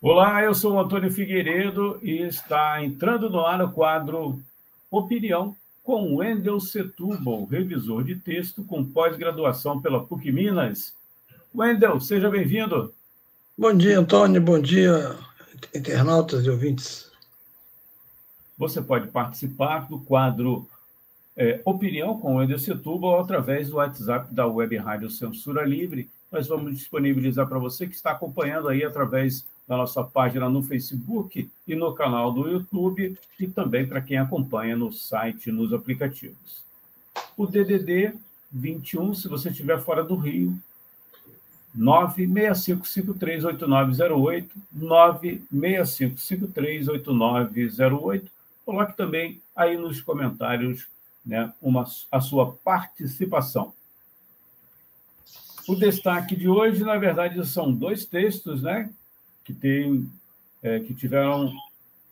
Olá, eu sou o Antônio Figueiredo e está entrando no ar o quadro Opinião com Wendel Setúbal, revisor de texto com pós-graduação pela PUC Minas. Wendel, seja bem-vindo. Bom dia, Antônio. Bom dia, internautas e ouvintes. Você pode participar do quadro é, Opinião com Wendel Setúbal através do WhatsApp da Web Rádio Censura Livre. Nós vamos disponibilizar para você que está acompanhando aí através na nossa página no Facebook e no canal do YouTube e também para quem acompanha no site nos aplicativos. O DDD 21, se você estiver fora do Rio, 965538908, 965538908. Coloque também aí nos comentários né, uma, a sua participação. O destaque de hoje, na verdade, são dois textos, né? Que, tem, é, que tiveram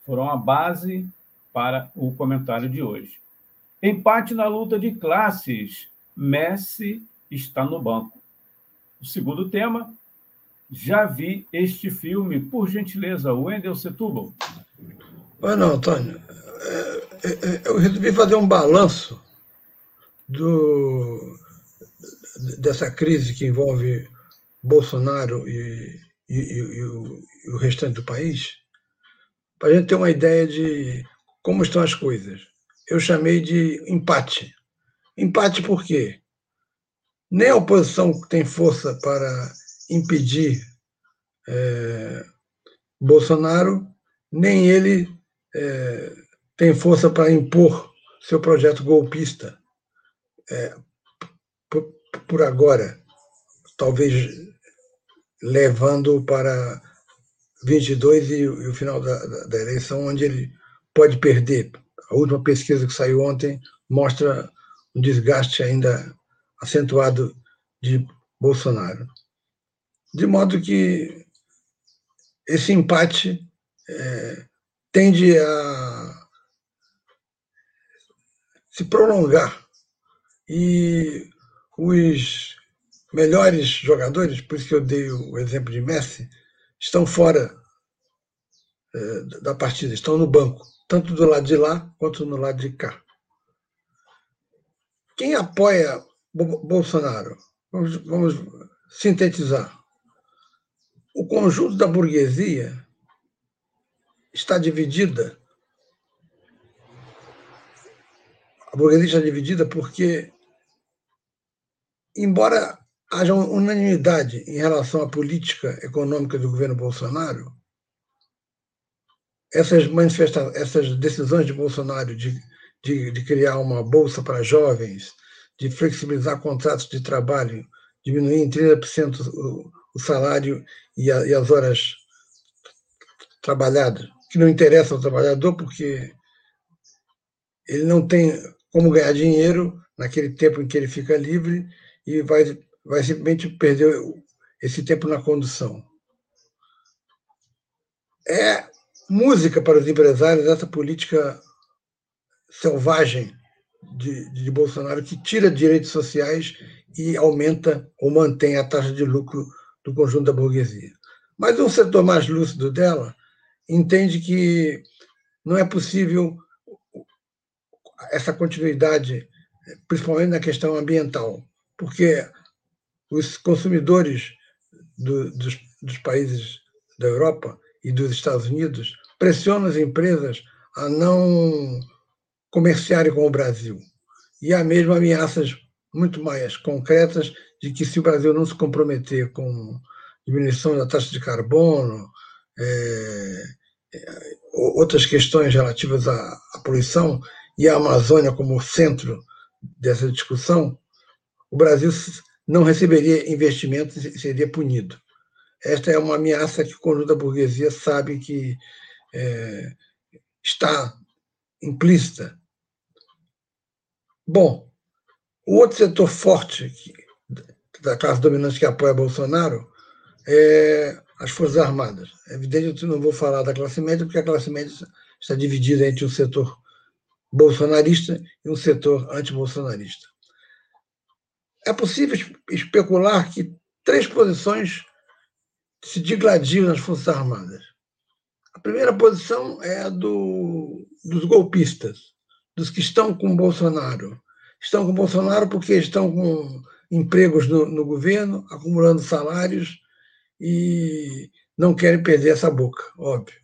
foram a base para o comentário de hoje. Empate na luta de classes. Messi está no banco. O segundo tema, já vi este filme. Por gentileza, Wendel Setúbal. Oi, não, Antônio. É, é, é, eu resolvi fazer um balanço do, dessa crise que envolve Bolsonaro e, e, e, o, e o restante do país, para a gente ter uma ideia de como estão as coisas. Eu chamei de empate. Empate por quê? Nem a oposição tem força para impedir é, Bolsonaro, nem ele é, tem força para impor seu projeto golpista. É, por, por agora, talvez levando para 22 e, o final da, da, da, eleição, onde ele pode perder. A última pesquisa que saiu ontem mostra um desgaste ainda acentuado de Bolsonaro. De modo que esse empate é, tende a se prolongar e os melhores jogadores, por isso que eu dei o exemplo de Messi, estão fora é, da partida, estão no banco, tanto do lado de lá quanto no lado de cá. Quem apoia Bolsonaro? Vamos, vamos sintetizar. O conjunto da burguesia está dividida. A burguesia está dividida porque, embora haja unanimidade em relação à política econômica do governo Bolsonaro, essas manifestações, essas decisões de Bolsonaro de, de, de criar uma bolsa para jovens, de flexibilizar contratos de trabalho, diminuir em 30% o, o salário e, a, e as horas trabalhadas, que não interessa ao trabalhador, porque ele não tem como ganhar dinheiro naquele tempo em que ele fica livre e vai vai simplesmente perder esse tempo na condução. É música para os empresários essa política selvagem de, de Bolsonaro que tira direitos sociais e aumenta ou mantém a taxa de lucro do conjunto da burguesia. Mas um setor mais lúcido dela entende que não é possível essa continuidade, principalmente na questão ambiental, porque os consumidores do, dos, dos países da Europa e dos Estados Unidos pressionam as empresas a não comerciarem com o Brasil. E há mesmo ameaças muito mais concretas de que se o Brasil não se comprometer com diminuição da taxa de carbono, é, é, outras questões relativas à, à poluição e a Amazônia como centro dessa discussão, o Brasil não receberia investimentos e seria punido. Esta é uma ameaça que o conjunto da burguesia sabe que é, está implícita. Bom, o outro setor forte que, da classe dominante que apoia Bolsonaro é as Forças Armadas. É evidente eu não vou falar da classe média, porque a classe média está dividida entre um setor bolsonarista e um setor antibolsonarista. É possível especular que três posições se digladiam nas Forças Armadas. A primeira posição é a do, dos golpistas, dos que estão com Bolsonaro. Estão com Bolsonaro porque estão com empregos no, no governo, acumulando salários e não querem perder essa boca, óbvio.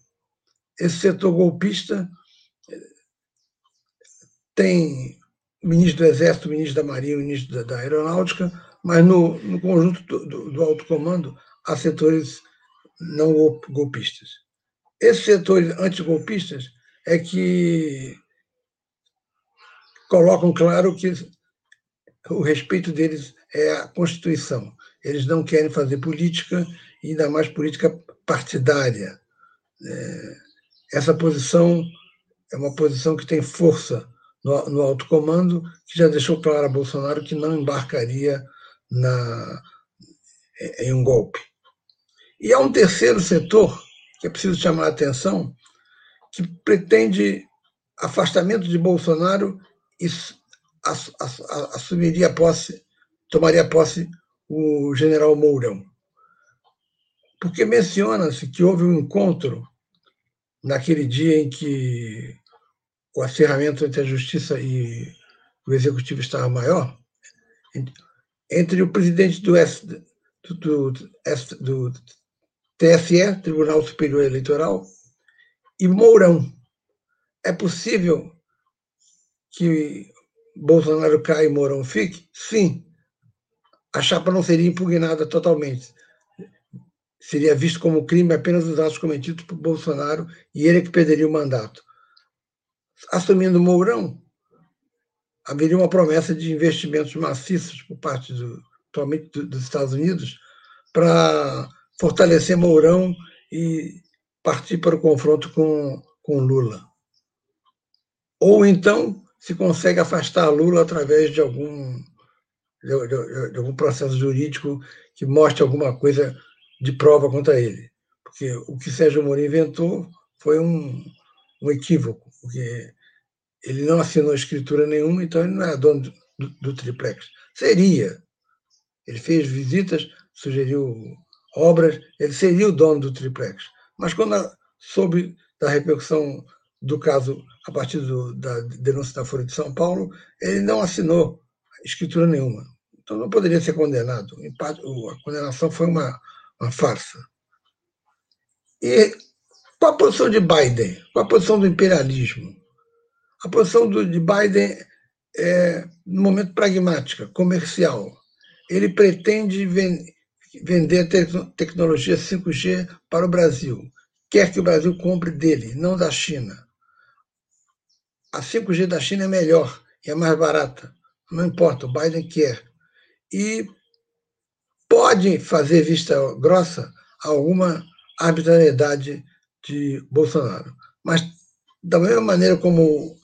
Esse setor golpista tem ministro do Exército, ministro da Marinha, ministro da, da Aeronáutica, mas no, no conjunto do, do, do, alto comando há setores não golpistas. Esses setores antigolpistas é que colocam claro que o respeito deles é a Constituição. Eles não querem fazer política, ainda mais política partidária. É, essa posição é uma posição que tem força no, no alto comando, que já deixou claro a Bolsonaro que não embarcaria na, em um golpe. E há um terceiro setor que é preciso chamar a atenção, que pretende afastamento de Bolsonaro e assumiria posse, tomaria posse o general Mourão. Porque menciona-se que houve um encontro naquele dia em que o acerramento entre a justiça e o executivo estava maior, entre o presidente do, S, do, do, do TSE, Tribunal Superior Eleitoral, e Mourão. É possível que Bolsonaro caia e Mourão fique? Sim. A chapa não seria impugnada totalmente. Seria visto como crime apenas os atos cometidos por Bolsonaro e ele que perderia o mandato assumindo Mourão, haveria uma promessa de investimentos maciços por parte, do, atualmente, dos Estados Unidos para fortalecer Mourão e partir para o confronto com, com Lula. Ou então se consegue afastar Lula através de algum, de, de, de algum processo jurídico que mostre alguma coisa de prova contra ele. Porque o que Sérgio Moro inventou foi um, um equívoco, porque ele não assinou escritura nenhuma, então ele não é dono do, do, do triplex. Seria. Ele fez visitas, sugeriu obras, ele seria o dono do triplex. Mas quando soube da repercussão do caso a partir do, da denúncia da Folha de São Paulo, ele não assinou escritura nenhuma. Então não poderia ser condenado. A condenação foi uma, uma farsa. E qual a posição de Biden? Qual a posição do imperialismo? A posição do, de Biden é, no momento, pragmática, comercial. Ele pretende ven, vender te, tecnologia 5G para o Brasil. Quer que o Brasil compre dele, não da China. A 5G da China é melhor e é mais barata. Não importa, o Biden quer. E pode fazer vista grossa alguma arbitrariedade de Bolsonaro. Mas, da mesma maneira como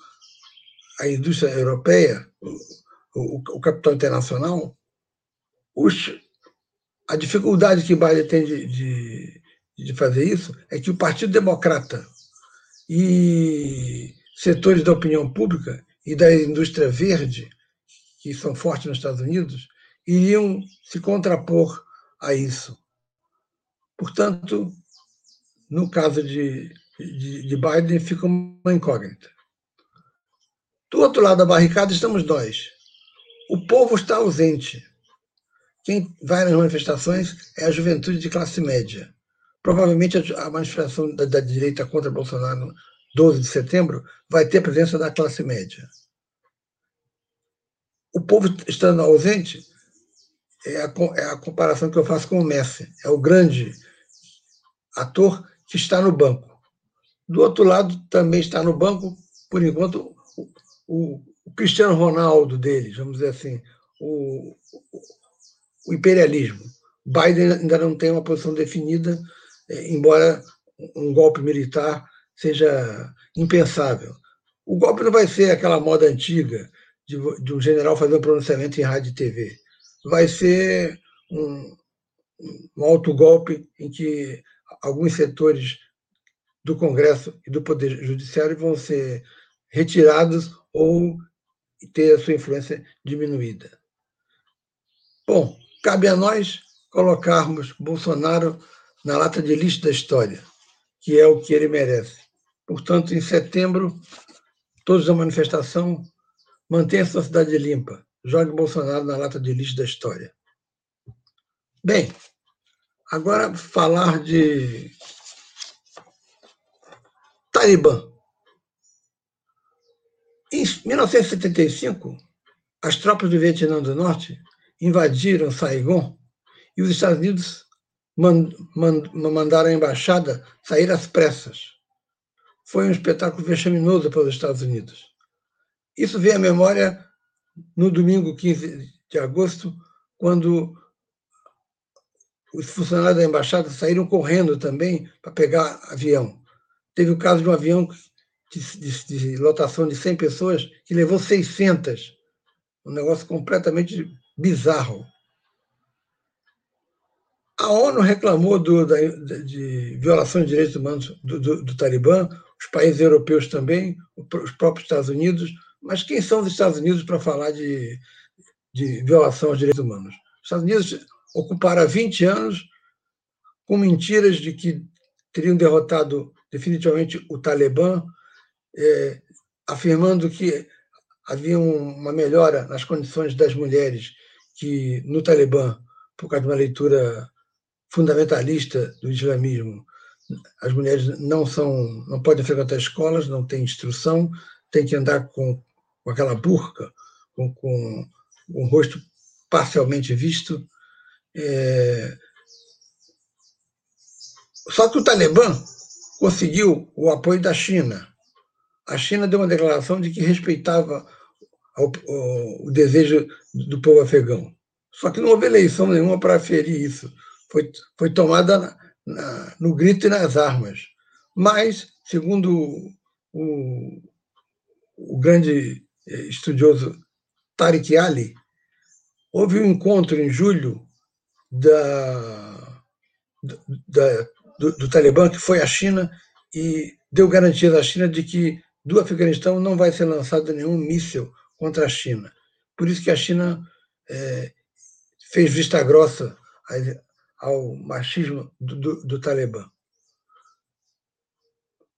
a indústria europeia, o, o capital internacional, os, a dificuldade que Biden tem de, de, de fazer isso é que o Partido Democrata e setores da opinião pública e da indústria verde, que são fortes nos Estados Unidos, iriam se contrapor a isso. Portanto, no caso de, de, de Biden, fica uma incógnita. Do outro lado da barricada estamos nós. O povo está ausente. Quem vai nas manifestações é a juventude de classe média. Provavelmente a manifestação da, da direita contra Bolsonaro, 12 de setembro, vai ter presença da classe média. O povo estando ausente é a, é a comparação que eu faço com o Messi. É o grande ator que está no banco. Do outro lado, também está no banco, por enquanto, o, o Cristiano Ronaldo deles, vamos dizer assim, o, o imperialismo. Biden ainda não tem uma posição definida, é, embora um golpe militar seja impensável. O golpe não vai ser aquela moda antiga de, de um general fazer um pronunciamento em rádio e TV. Vai ser um, um autogolpe em que alguns setores do Congresso e do Poder Judiciário vão ser retirados ou ter a sua influência diminuída. Bom, cabe a nós colocarmos Bolsonaro na lata de lixo da história, que é o que ele merece. Portanto, em setembro, todos da manifestação, mantenha sua cidade limpa, jogue Bolsonaro na lata de lixo da história. Bem, agora falar de Talibã. Em 1975, as tropas do Vietnã do Norte invadiram Saigon e os Estados Unidos mandaram a embaixada sair às pressas. Foi um espetáculo vexaminoso para os Estados Unidos. Isso vem à memória no domingo 15 de agosto, quando os funcionários da embaixada saíram correndo também para pegar avião. Teve o caso de um avião de, de, de lotação de 100 pessoas que levou 600. Um negócio completamente bizarro. A ONU reclamou do, da, de violação de direitos humanos do, do, do, Talibã, os países europeus também, os próprios Estados Unidos, mas quem são os Estados Unidos para falar de, de violação aos direitos humanos? Os Estados Unidos ocuparam há 20 anos com mentiras de que teriam derrotado definitivamente o Talibã, é, afirmando que havia uma melhora nas condições das mulheres que no Talibã, por causa de uma leitura fundamentalista do islamismo, as mulheres não são, não podem frequentar escolas, não têm instrução, têm que andar com, com aquela burca, com, com o rosto parcialmente visto. É... Só que o Talibã conseguiu o apoio da China. A China deu uma declaração de que respeitava o, desejo do povo afegão. Só que não houve eleição nenhuma para aferir isso. Foi, foi tomada na, na, no grito e nas armas. Mas, segundo o, o grande eh, estudioso Tariq Ali, houve um encontro em julho da, da, do, do Talibã, que foi a China, e deu garantias à China de que do Afeganistão não vai ser lançado nenhum míssil contra a China. Por isso que a China é, fez vista grossa ao machismo do, do, do Talibã.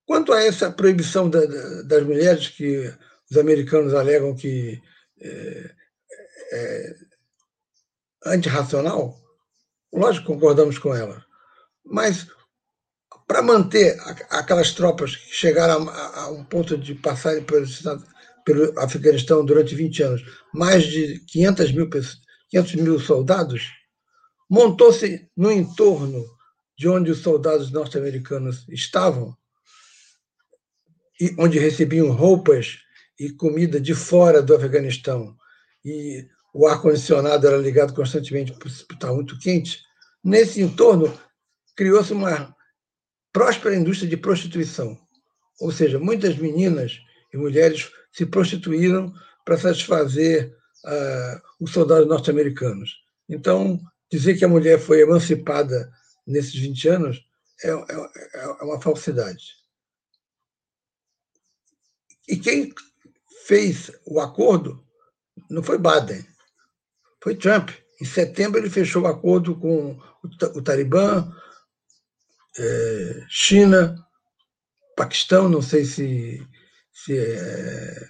Quanto a essa proibição da, da, das mulheres, que os americanos alegam que é, é antirracional, lógico concordamos com ela. Mas para manter aquelas tropas que chegaram a, a um ponto de passarem pelo, pelo Afeganistão durante 20 anos, mais de 500 mil, 500 mil soldados, montou-se no entorno de onde os soldados norte-americanos estavam, e onde recebiam roupas e comida de fora do Afeganistão, e o ar-condicionado era ligado constantemente por estar muito quente, nesse entorno criou-se uma próspera indústria de prostituição. Ou seja, muitas meninas e mulheres se prostituíram para satisfazer uh, os soldados norte-americanos. Então, dizer que a mulher foi emancipada nesses 20 anos é, é, é uma falsidade. E quem fez o acordo não foi Biden, foi Trump. Em setembro, ele fechou o acordo com o Talibã, é, China, Paquistão, não sei se, se é,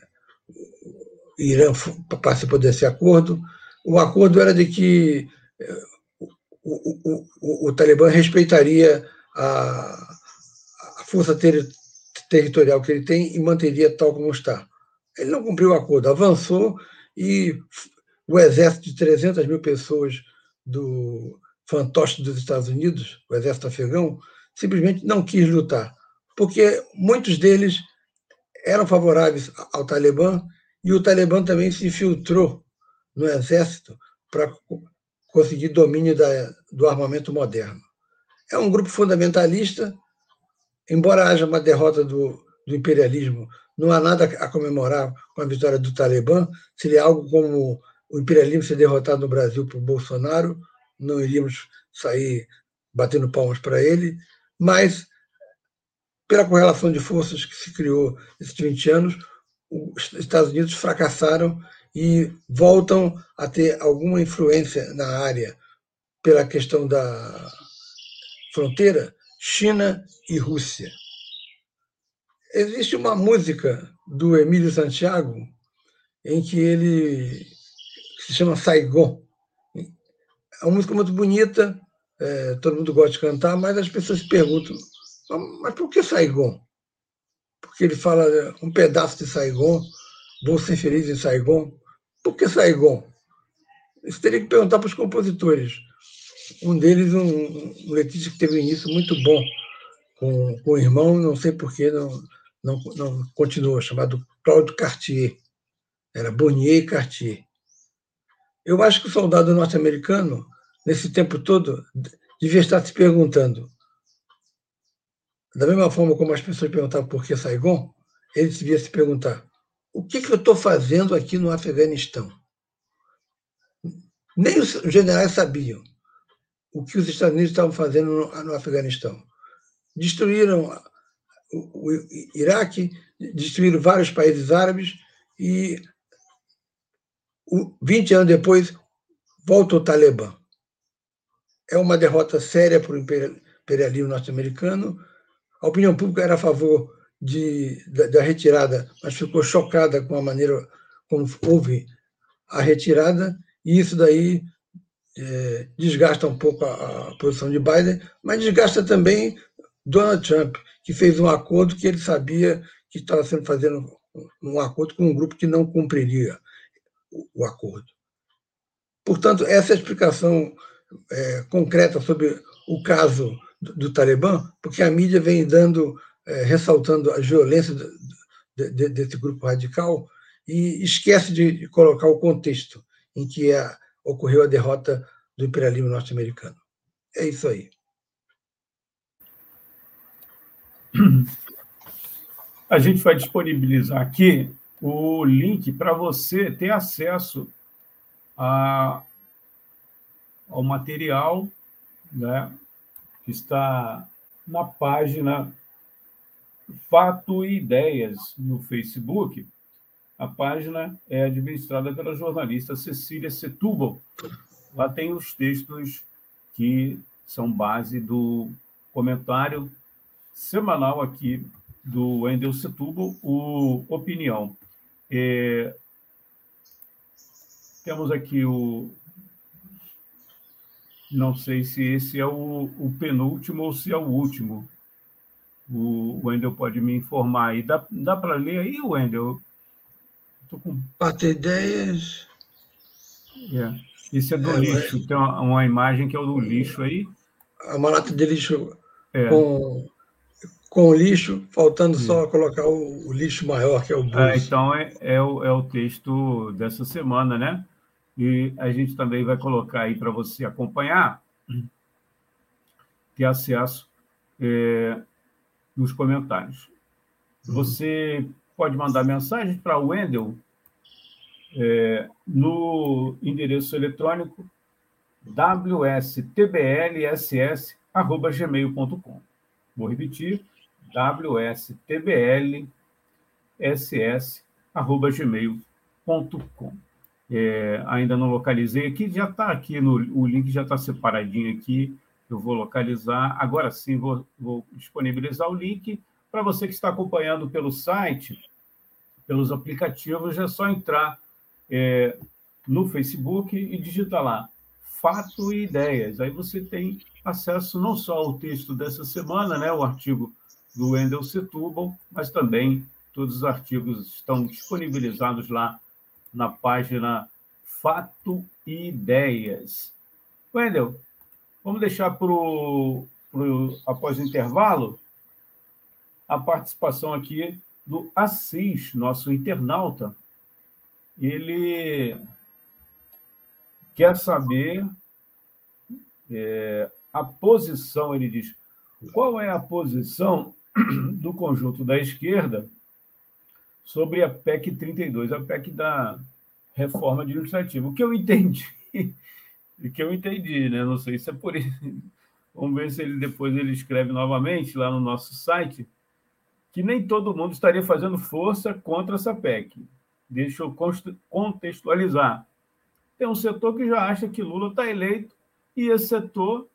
Irã participou desse acordo. O acordo era de que é, o, o, o, o Talibã respeitaria a, a força ter, territorial que ele tem e manteria tal como está. Ele não cumpriu o acordo, avançou e o exército de 300 mil pessoas do fantoche dos Estados Unidos, o exército afegão, simplesmente não quis lutar, porque muitos deles eram favoráveis ao Talibã e o Talibã também se infiltrou no exército para conseguir domínio da, do armamento moderno. É um grupo fundamentalista, embora haja uma derrota do, do imperialismo, não há nada a comemorar com a vitória do Talibã. Seria algo como o imperialismo ser derrotado no Brasil por Bolsonaro, não iríamos sair batendo palmas para ele, mas pela correlação de forças que se criou nesses 20 anos, os Estados Unidos fracassaram e voltam a ter alguma influência na área pela questão da fronteira China e Rússia. Existe uma música do Emílio Santiago em que ele se chama Saigon. É uma música muito bonita, é, todo mundo gosta de cantar, mas as pessoas se perguntam: mas por que Saigon? Porque ele fala um pedaço de Saigon, vou ser feliz em Saigon. Por que Saigon? Isso teria que perguntar para os compositores. Um deles, um, um que teve um início muito bom com, com o irmão, não sei por que não, não, não continuou, chamado Claude Cartier. Era Bonnier Cartier. Eu acho que o soldado norte-americano, nesse tempo todo, devia estar se perguntando, da mesma forma como as pessoas perguntavam por que Saigon, ele devia se perguntar: o que, que eu estou fazendo aqui no Afeganistão? Nem os generais sabiam o que os Estados Unidos estavam fazendo no, Afeganistão. Destruíram o Iraque, destruíram vários países árabes e 20 anos depois volta o Talibã. É uma derrota séria para o imperialismo norte-americano. A opinião pública era a favor de, da, da, retirada, mas ficou chocada com a maneira como houve a retirada, e isso daí é, desgasta um pouco a, a, posição de Biden, mas desgasta também Donald Trump, que fez um acordo que ele sabia que estava sendo fazendo um acordo com um grupo que não cumpriria o, acordo. Portanto, essa é a explicação é, concreta sobre o caso do, do Talibã, porque a mídia vem dando é, ressaltando a violência de, de, desse grupo radical e esquece de colocar o contexto em que a, ocorreu a derrota do imperialismo norte-americano. É isso aí. A gente vai disponibilizar aqui o link para você ter acesso a, ao material né, que está na página Fato e Ideias no Facebook. A página é administrada pela jornalista Cecília Setúbal. Lá tem os textos que são base do comentário semanal aqui do Wendel Setúbal, o Opinião. É... Temos aqui o. Não sei se esse é o, o penúltimo ou se é o último o Wendel pode me informar aí. Dá, dá para ler aí, Wendel? Estou com. Quatro ideias. É. Esse é do é, lixo. Mas... Tem uma, uma, imagem que é o do lixo aí. É uma lata de lixo é. com, com lixo, faltando só colocar o, o, lixo maior, que é o bolso. É, então, é, é, o, é o texto dessa semana, né? E a gente também vai colocar aí para você acompanhar, ter acesso é, nos comentários. Uhum. Você pode mandar mensagem para o Wendel é, no endereço eletrônico wstblss.gmail.com. Vou repetir, wstblss.gmail.com. É, ainda não localizei aqui, já está aqui, no, o link já está separadinho aqui eu vou localizar. Agora sim, vou, vou disponibilizar o link. Para você que está acompanhando pelo site, pelos aplicativos, é só entrar é, no Facebook e digitar lá Fato e Ideias. Aí você tem acesso não só ao texto dessa semana, né, o artigo do Wendel Setúbal, mas também todos os artigos estão disponibilizados lá na página Fato e Ideias. Wendel, Vamos deixar para após o intervalo a participação aqui do Assis, nosso internauta. Ele quer saber é, a posição, ele diz, qual é a posição do conjunto da esquerda sobre a PEC 32, a PEC da reforma administrativa. O que eu entendi, o que eu entendi, né? Não sei se é por isso. Vamos ver se ele depois ele escreve novamente lá no nosso site que nem todo mundo estaria fazendo força contra essa PEC. Deixa eu contextualizar. Tem um setor que já acha que Lula está eleito e esse setor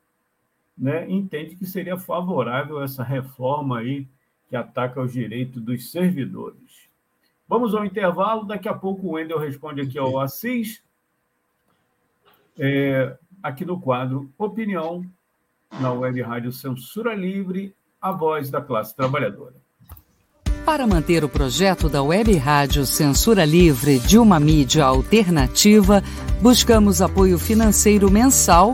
né, entende que seria favorável essa reforma aí que ataca os direitos dos servidores. Vamos ao intervalo, daqui a pouco o Wendel responde aqui ao Assis, é, aqui no quadro Opinião, na Web Rádio Censura Livre, a voz da classe trabalhadora. Para manter o projeto da Web Rádio Censura Livre de uma mídia alternativa, buscamos apoio financeiro mensal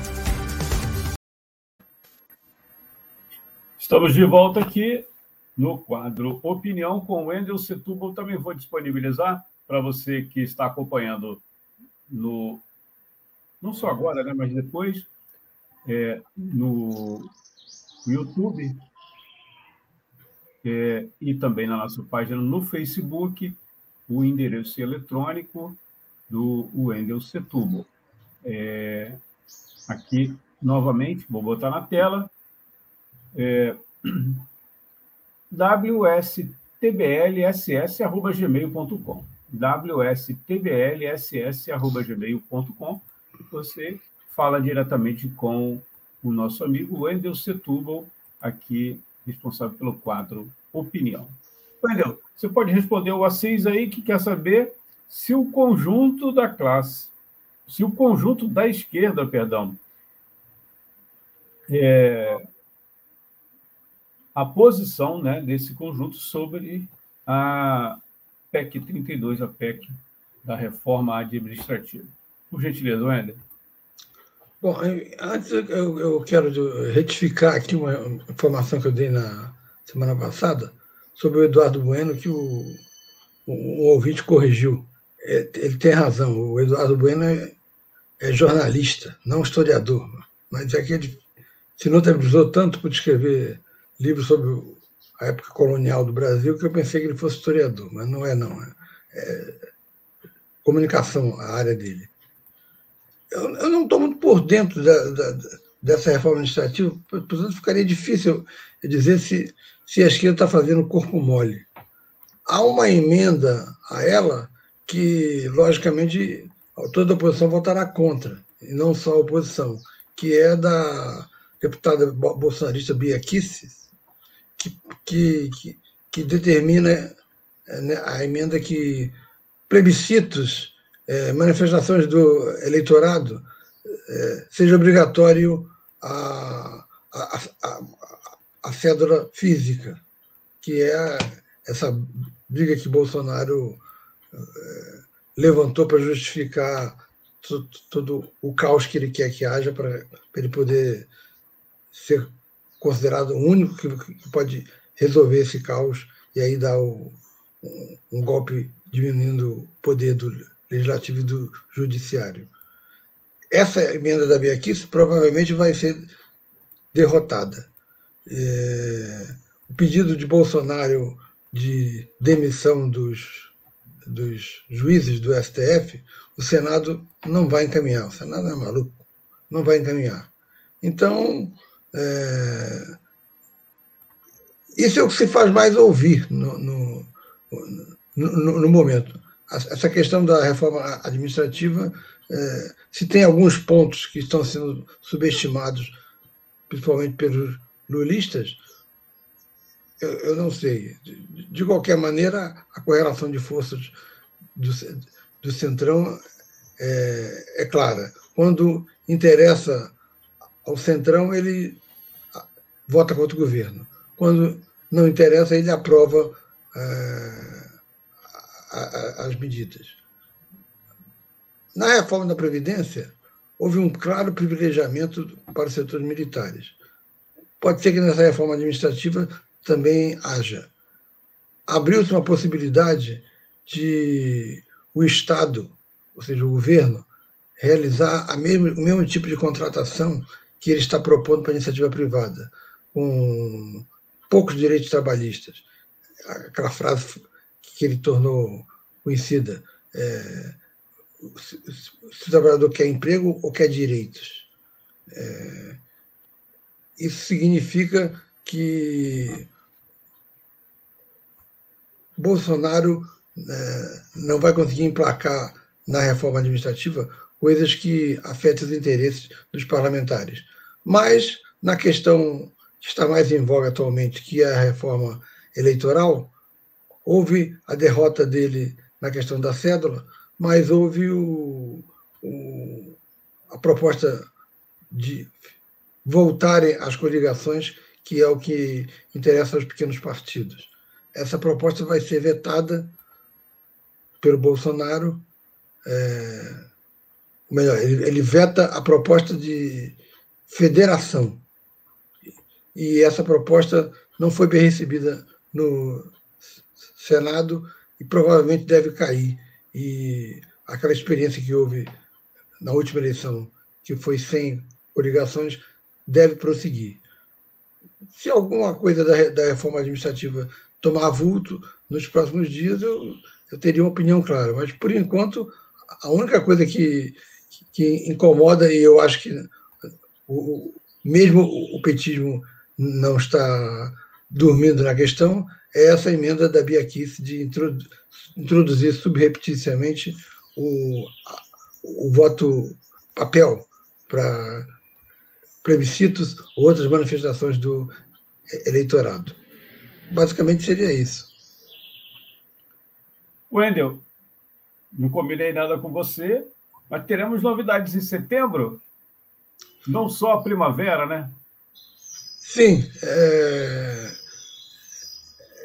Estamos de volta aqui no quadro Opinião com o Wendel Setúbal. Também vou disponibilizar para você que está acompanhando no não só agora, né, mas depois é, no YouTube é, e também na nossa página no Facebook o endereço eletrônico do Wendel Setúbal. É, aqui novamente vou botar na tela é, wstblss.gmail.com wstblss.gmail.com Você fala diretamente com o nosso amigo Wendel Setúbal, aqui responsável pelo quadro Opinião. Wendel, você pode responder o Assis aí que quer saber se o conjunto da classe, se o conjunto da esquerda, perdão, é, a posição né, desse conjunto sobre a PEC 32, a PEC da reforma administrativa. Por gentileza, Wender. Bom, antes eu, quero retificar aqui uma informação que eu dei na semana passada sobre o Eduardo Bueno, que o, ouvinte corrigiu. É, ele tem razão, o Eduardo Bueno é, é jornalista, não historiador. Mas é que ele se notabilizou tanto por escrever livro sobre a época colonial do Brasil que eu pensei que ele fosse historiador, mas não é não. É, é comunicação a área dele. Eu, eu não estou muito por dentro da, da, dessa reforma administrativa, portanto ficaria difícil dizer se, se a esquerda está fazendo corpo mole. Há uma emenda a ela que, logicamente, toda a oposição votará contra, e não só a oposição, que é da deputada bolsonarista Bia Kicis, que, que, que determina é, né, a emenda que plebiscitos, é, manifestações do eleitorado, é, seja obrigatório a, a, a, a cédula física, que é essa briga que Bolsonaro é, levantou para justificar todo, o caos que ele quer que haja para ele poder ser considerado o único que, que pode resolver esse caos e aí dar o, um, um golpe diminuindo o poder do legislativo e do judiciário. Essa emenda da Biaquice provavelmente vai ser derrotada. É, o pedido de Bolsonaro de demissão dos, dos juízes do STF, o Senado não vai encaminhar. O Senado é maluco, não vai encaminhar. Então, É, isso é o que se faz mais ouvir no, no, no, no momento. Essa questão da reforma administrativa, é, se tem alguns pontos que estão sendo subestimados, principalmente pelos lulistas, eu, eu não sei. De, de, qualquer maneira, a correlação de forças do, do Centrão é, é clara. Quando interessa ao Centrão, ele vota contra o governo. Quando não interessa, ele aprova é, as medidas. Na reforma da Previdência, houve um claro privilegiamento para os setores militares. Pode ser que nessa reforma administrativa também haja. Abriu-se uma possibilidade de o Estado, ou seja, o governo, realizar mesmo, o mesmo tipo de contratação que ele está propondo para a iniciativa privada, com poucos direitos trabalhistas. Aquela frase que ele tornou conhecida. É, se, o trabalhador quer emprego ou quer direitos. É, isso significa que Bolsonaro é, não vai conseguir emplacar na reforma administrativa coisas que afetem os interesses dos parlamentares. Mas, na questão que está mais em voga atualmente, que a reforma eleitoral, houve a derrota dele na questão da cédula, mas houve o, o, a proposta de voltarem às coligações, que é o que interessa aos pequenos partidos. Essa proposta vai ser vetada pelo Bolsonaro. É, melhor, ele, ele veta a proposta de federação. E essa proposta não foi bem recebida no Senado e provavelmente deve cair. E aquela experiência que houve na última eleição, que foi sem coligações, deve prosseguir. Se alguma coisa da, da reforma administrativa tomar vulto nos próximos dias, eu, eu teria uma opinião clara. Mas, por enquanto, a única coisa que, que incomoda, e eu acho que o, mesmo o petismo não está dormindo na questão, é essa emenda da Bia Kiss de introduzir subrepticiamente o, o voto papel para plebiscitos ou outras manifestações do eleitorado. Basicamente seria isso. Wendel, não combinei nada com você, mas teremos novidades em setembro? Não só a primavera, né? Sim. É,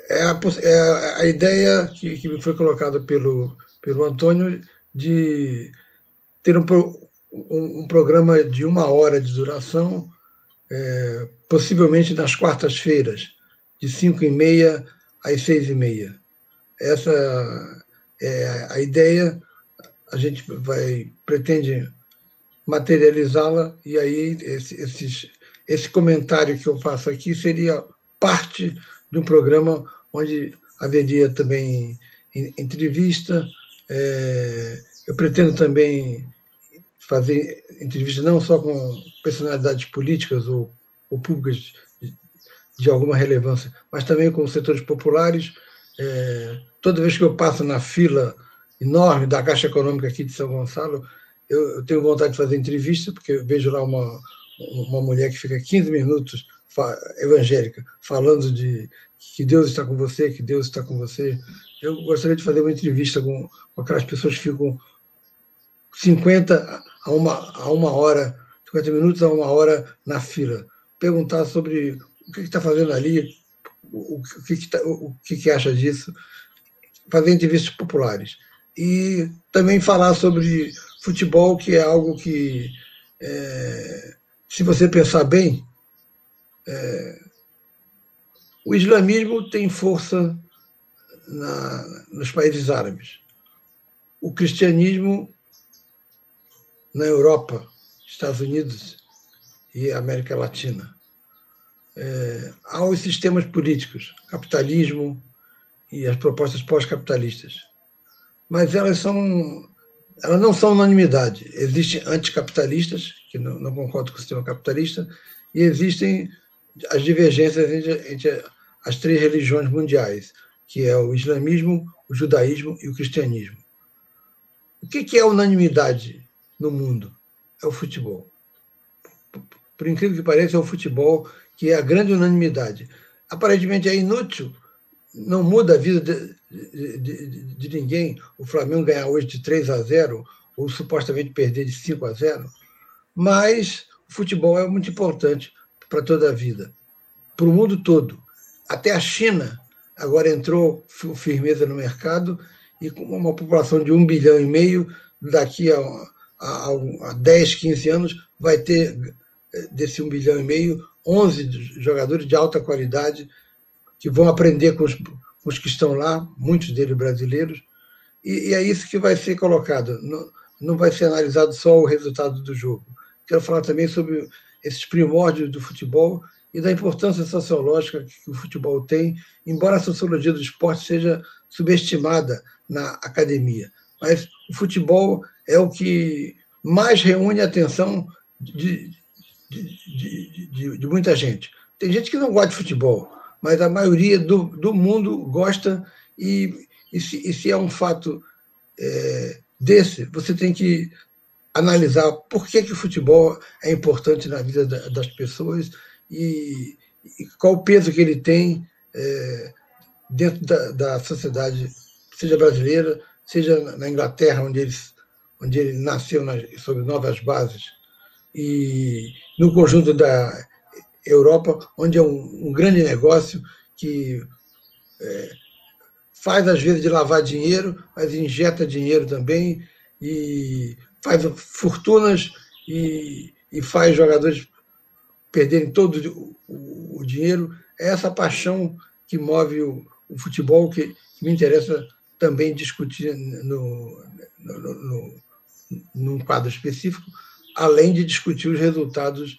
é, a, é a, ideia que, que foi colocada pelo, pelo Antônio de ter um, um, um programa de uma hora de duração, é, possivelmente nas quartas-feiras, de cinco e meia às seis e meia. Essa é a ideia. A gente vai pretende materializá-la e aí esse, esses, esse comentário que eu faço aqui seria parte de um programa onde haveria também entrevista. É, eu pretendo também fazer entrevista não só com personalidades políticas ou, ou públicas de, de, alguma relevância, mas também com setores populares. É, toda vez que eu passo na fila enorme da Caixa Econômica aqui de São Gonçalo, eu, eu tenho vontade de fazer entrevista, porque vejo lá uma, uma mulher que fica 15 minutos evangélica falando de que Deus está com você, que Deus está com você. Eu gostaria de fazer uma entrevista com, com aquelas pessoas que ficam 50 a uma, a uma hora, 50 minutos a uma hora na fila, perguntar sobre o que está fazendo ali, o, que, tá, o que, que acha disso, fazer entrevistas populares. E também falar sobre futebol, que é algo que, é, se você pensar bem, é, o islamismo tem força na, nos países árabes. O cristianismo na Europa, Estados Unidos e América Latina. É, há os sistemas políticos, capitalismo e as propostas pós-capitalistas. Mas elas são elas não são unanimidade. Existem anticapitalistas, que não, não concordam com o sistema capitalista, e existem as divergências entre, entre as três religiões mundiais, que é o islamismo, o judaísmo e o cristianismo. O que é unanimidade no mundo? É o futebol. Por incrível que pareça, é o futebol que é a grande unanimidade. Aparentemente é inútil, não muda a vida de, de, ninguém o Flamengo ganhar hoje de 3 a 0 ou supostamente perder de 5 a 0, mas o futebol é muito importante para toda a vida, para o mundo todo. Até a China agora entrou firmeza no mercado e com uma população de um bilhão e meio, daqui a, a, a 10, 15 anos, vai ter eh, desse um bilhão e meio 11 jogadores de alta qualidade que vão aprender com os, os que estão lá, muitos deles brasileiros, e, e, é isso que vai ser colocado. Não, não vai ser analisado só o resultado do jogo. Quero falar também sobre esses primórdios do futebol e da importância sociológica que o futebol tem, embora a sociologia do esporte seja subestimada na academia. Mas o futebol é o que mais reúne a atenção de, de, de, de, de muita gente. Tem gente que não gosta de futebol, mas a maioria do, do mundo gosta, e, e, se, e se é um fato é, desse, você tem que analisar por que, que o futebol é importante na vida das pessoas e, e qual o peso que ele tem é, dentro da, da, sociedade, seja brasileira, seja na Inglaterra, onde ele, onde ele nasceu nas, sob novas bases, e no conjunto da Europa, onde é um, um grande negócio que é, faz, às vezes, de lavar dinheiro, mas injeta dinheiro também, e faz fortunas e, e faz jogadores perderem todo o, o, dinheiro. É essa paixão que move o, o futebol que, que, me interessa também discutir no, no, no, num quadro específico, além de discutir os resultados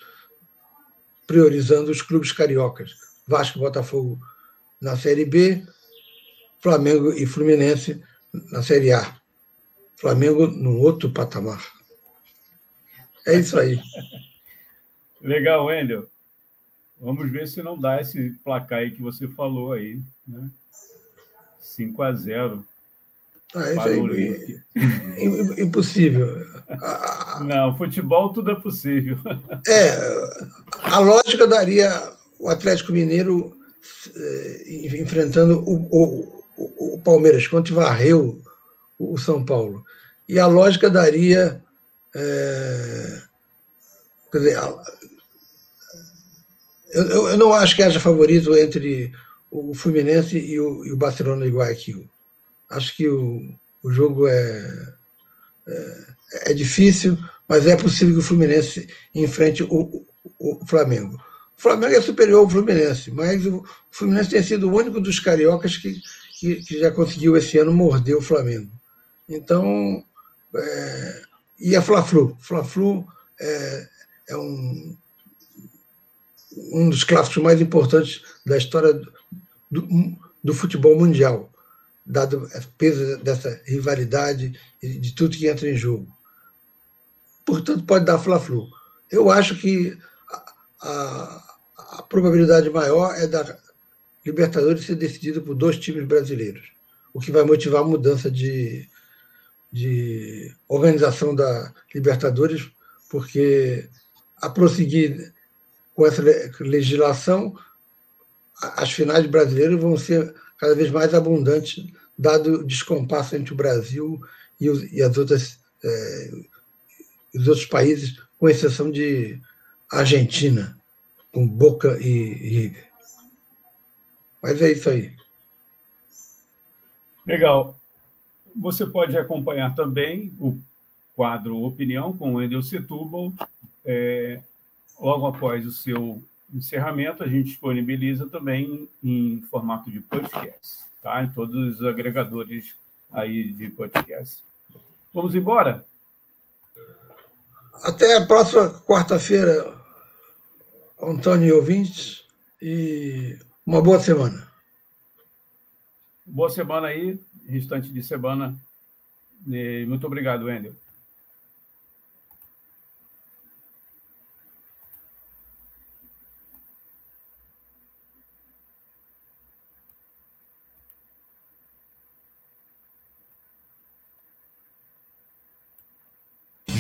priorizando os clubes cariocas. Vasco e Botafogo na Série B, Flamengo e Fluminense na Série A. Flamengo num outro patamar. É isso aí. Legal, Wendel. Vamos ver se não dá esse placar aí que você falou aí. Né? 5 a 0 ah, isso é impossível. Não, futebol tudo é possível. É, a lógica daria o Atlético Mineiro eh, enfrentando o, o, o Palmeiras, quando varreu o São Paulo. E a lógica daria. É, quer dizer, eu, eu não acho que haja favorito entre o Fluminense e o, e o Barcelona de Guayaquil. Acho que o, o jogo é, é, é, difícil, mas é possível que o Fluminense enfrente o, o, Flamengo. O Flamengo é superior ao Fluminense, mas o Fluminense tem sido o único dos cariocas que, que, que já conseguiu esse ano morder o Flamengo. Então, é, e a Fla-Flu. Fla-Flu é, é um, um dos clássicos mais importantes da história do, do futebol mundial dado o peso dessa rivalidade e de tudo que entra em jogo. Portanto, pode dar Fla-Flu. Eu acho que a, a, probabilidade maior é da Libertadores ser decidida por dois times brasileiros, o que vai motivar a mudança de, de organização da Libertadores, porque a prosseguir com essa legislação, as finais brasileiras vão ser cada vez mais abundante, dado o descompasso entre o Brasil e, os, e as outras, é, os outros países, com exceção de Argentina, com Boca e River. Mas é isso aí. Legal. Você pode acompanhar também o quadro Opinião com o Endel Setúbal. É, logo após o seu encerramento, a gente disponibiliza também em formato de podcast, tá? Em todos os agregadores aí de podcast. Vamos embora? Até a próxima quarta-feira, Antônio e ouvintes, e uma boa semana. Boa semana aí, restante de semana. E muito obrigado, Wendel.